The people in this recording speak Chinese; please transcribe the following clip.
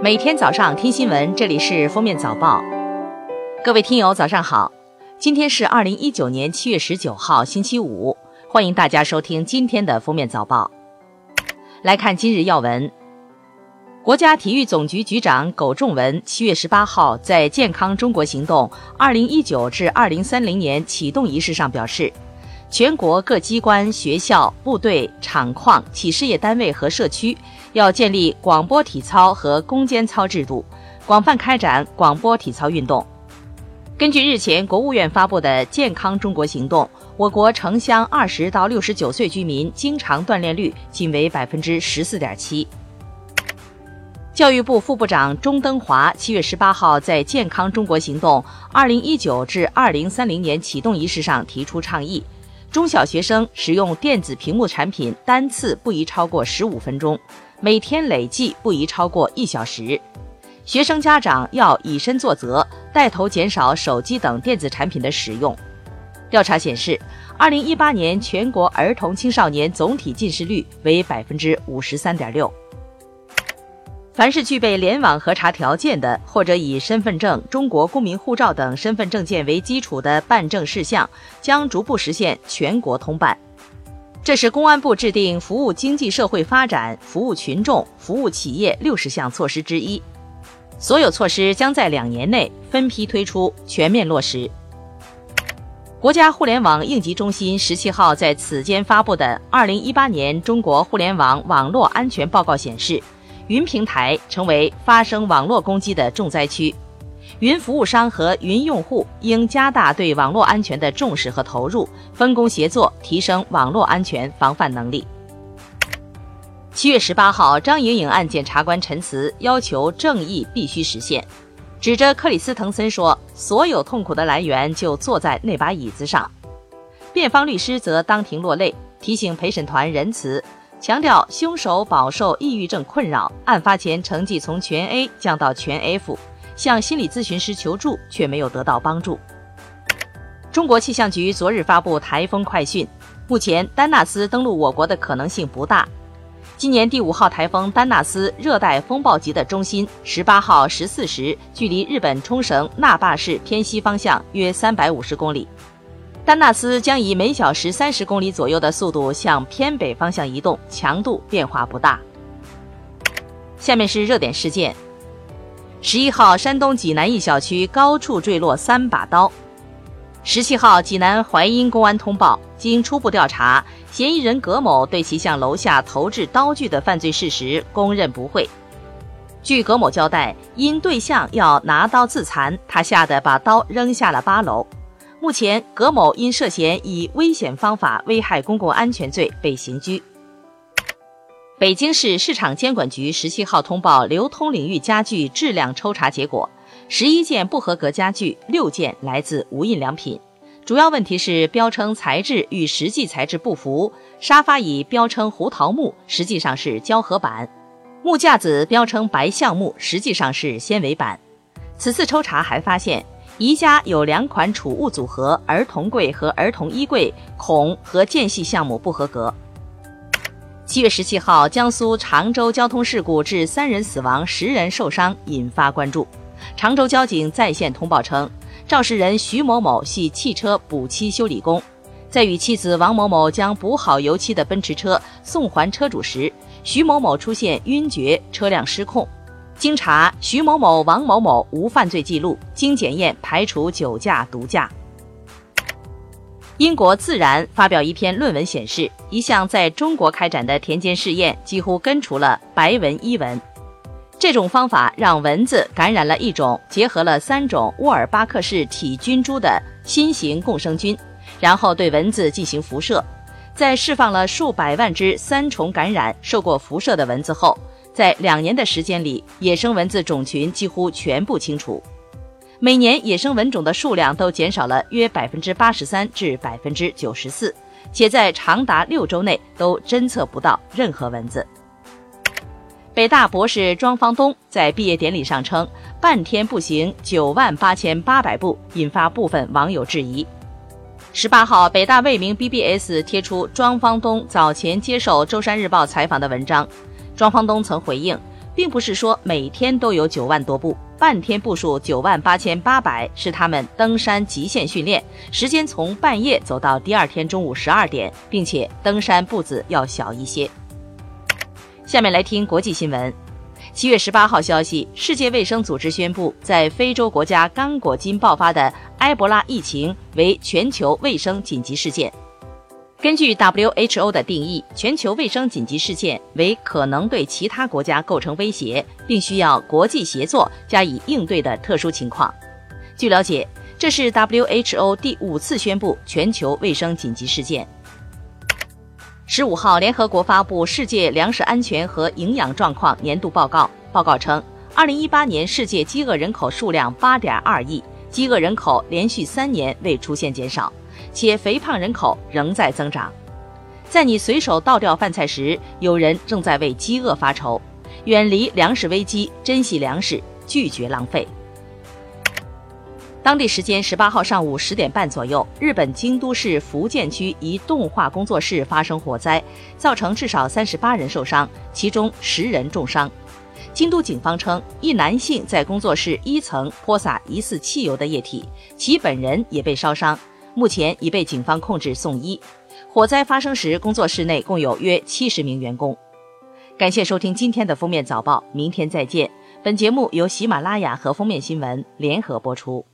每天早上听新闻，这里是《封面早报》。各位听友，早上好！今天是二零一九年七月十九号，星期五。欢迎大家收听今天的《封面早报》。来看今日要闻。国家体育总局局长苟仲文七月十八号在“健康中国行动（二零一九至二零三零年）”启动仪式上表示。全国各机关、学校、部队、厂矿、企事业单位和社区要建立广播体操和攻坚操制度，广泛开展广播体操运动。根据日前国务院发布的《健康中国行动》，我国城乡二十到六十九岁居民经常锻炼率仅为百分之十四点七。教育部副部长钟登华七月十八号在《健康中国行动（二零一九至二零三零年）》启动仪式上提出倡议。中小学生使用电子屏幕产品单次不宜超过十五分钟，每天累计不宜超过一小时。学生家长要以身作则，带头减少手机等电子产品的使用。调查显示，二零一八年全国儿童青少年总体近视率为百分之五十三点六。凡是具备联网核查条件的，或者以身份证、中国公民护照等身份证件为基础的办证事项，将逐步实现全国通办。这是公安部制定服务经济社会发展、服务群众、服务企业六十项措施之一。所有措施将在两年内分批推出，全面落实。国家互联网应急中心十七号在此间发布的《二零一八年中国互联网网络安全报告》显示。云平台成为发生网络攻击的重灾区，云服务商和云用户应加大对网络安全的重视和投入，分工协作，提升网络安全防范能力。七月十八号，张莹颖案检察官陈词要求正义必须实现，指着克里斯滕森说：“所有痛苦的来源就坐在那把椅子上。”辩方律师则当庭落泪，提醒陪审团仁慈。强调凶手饱受抑郁症困扰，案发前成绩从全 A 降到全 F，向心理咨询师求助却没有得到帮助。中国气象局昨日发布台风快讯，目前丹纳斯登陆我国的可能性不大。今年第五号台风丹纳斯热带风暴级的中心，十八号十四时距离日本冲绳那霸市偏西方向约三百五十公里。丹纳斯将以每小时三十公里左右的速度向偏北方向移动，强度变化不大。下面是热点事件：十一号，山东济南一小区高处坠落三把刀。十七号，济南淮阴公安通报，经初步调查，嫌疑人葛某对其向楼下投掷刀具的犯罪事实供认不讳。据葛某交代，因对象要拿刀自残，他吓得把刀扔下了八楼。目前，葛某因涉嫌以危险方法危害公共安全罪被刑拘。北京市市场监管局十七号通报流通领域家具质量抽查结果：十一件不合格家具，六件来自无印良品。主要问题是标称材质与实际材质不符，沙发椅标称胡桃木，实际上是胶合板；木架子标称白橡木，实际上是纤维板。此次抽查还发现。宜家有两款储物组合儿童柜和儿童衣柜孔和间隙项目不合格。七月十七号，江苏常州交通事故致三人死亡、十人受伤，引发关注。常州交警在线通报称，肇事人徐某某系汽车补漆修理工，在与妻子王某某将补好油漆的奔驰车送还车主时，徐某某出现晕厥，车辆失控。经查，徐某某、王某某无犯罪记录，经检验排除酒驾、毒驾。英国《自然》发表一篇论文显示，一项在中国开展的田间试验几乎根除了白纹伊蚊。这种方法让蚊子感染了一种结合了三种沃尔巴克氏体菌株的新型共生菌，然后对蚊子进行辐射。在释放了数百万只三重感染、受过辐射的蚊子后。在两年的时间里，野生蚊子种群几乎全部清除，每年野生蚊种的数量都减少了约百分之八十三至百分之九十四，且在长达六周内都侦测不到任何蚊子。北大博士庄方东在毕业典礼上称，半天步行九万八千八百步，引发部分网友质疑。十八号，北大未名 BBS 贴出庄方东早前接受《舟山日报》采访的文章。庄方东曾回应并不是说每天都有九万多步，半天步数九万八千八百是他们登山极限训练，时间从半夜走到第二天中午十二点，并且登山步子要小一些。下面来听国际新闻。七月十八号消息，世界卫生组织宣布，在非洲国家刚果金爆发的埃博拉疫情为全球卫生紧急事件。根据 WHO 的定义，全球卫生紧急事件为可能对其他国家构成威胁，并需要国际协作加以应对的特殊情况。据了解，这是 WHO 第五次宣布全球卫生紧急事件。十五号，联合国发布《世界粮食安全和营养状况年度报告》。报告称，二零一八年世界饥饿人口数量八点二亿，饥饿人口连续三年未出现减少，且肥胖人口仍在增长。在你随手倒掉饭菜时，有人正在为饥饿发愁。远离粮食危机，珍惜粮食，拒绝浪费。当地时间十八号上午十点半左右，日本京都市福建区一动画工作室发生火灾，造成至少三十八人受伤，其中十人重伤。京都警方称，一男性在工作室一层泼洒疑似汽油的液体，其本人也被烧伤，目前已被警方控制送医。火灾发生时，工作室内共有约七十名员工。感谢收听今天的封面早报，明天再见。本节目由喜马拉雅和封面新闻联合播出。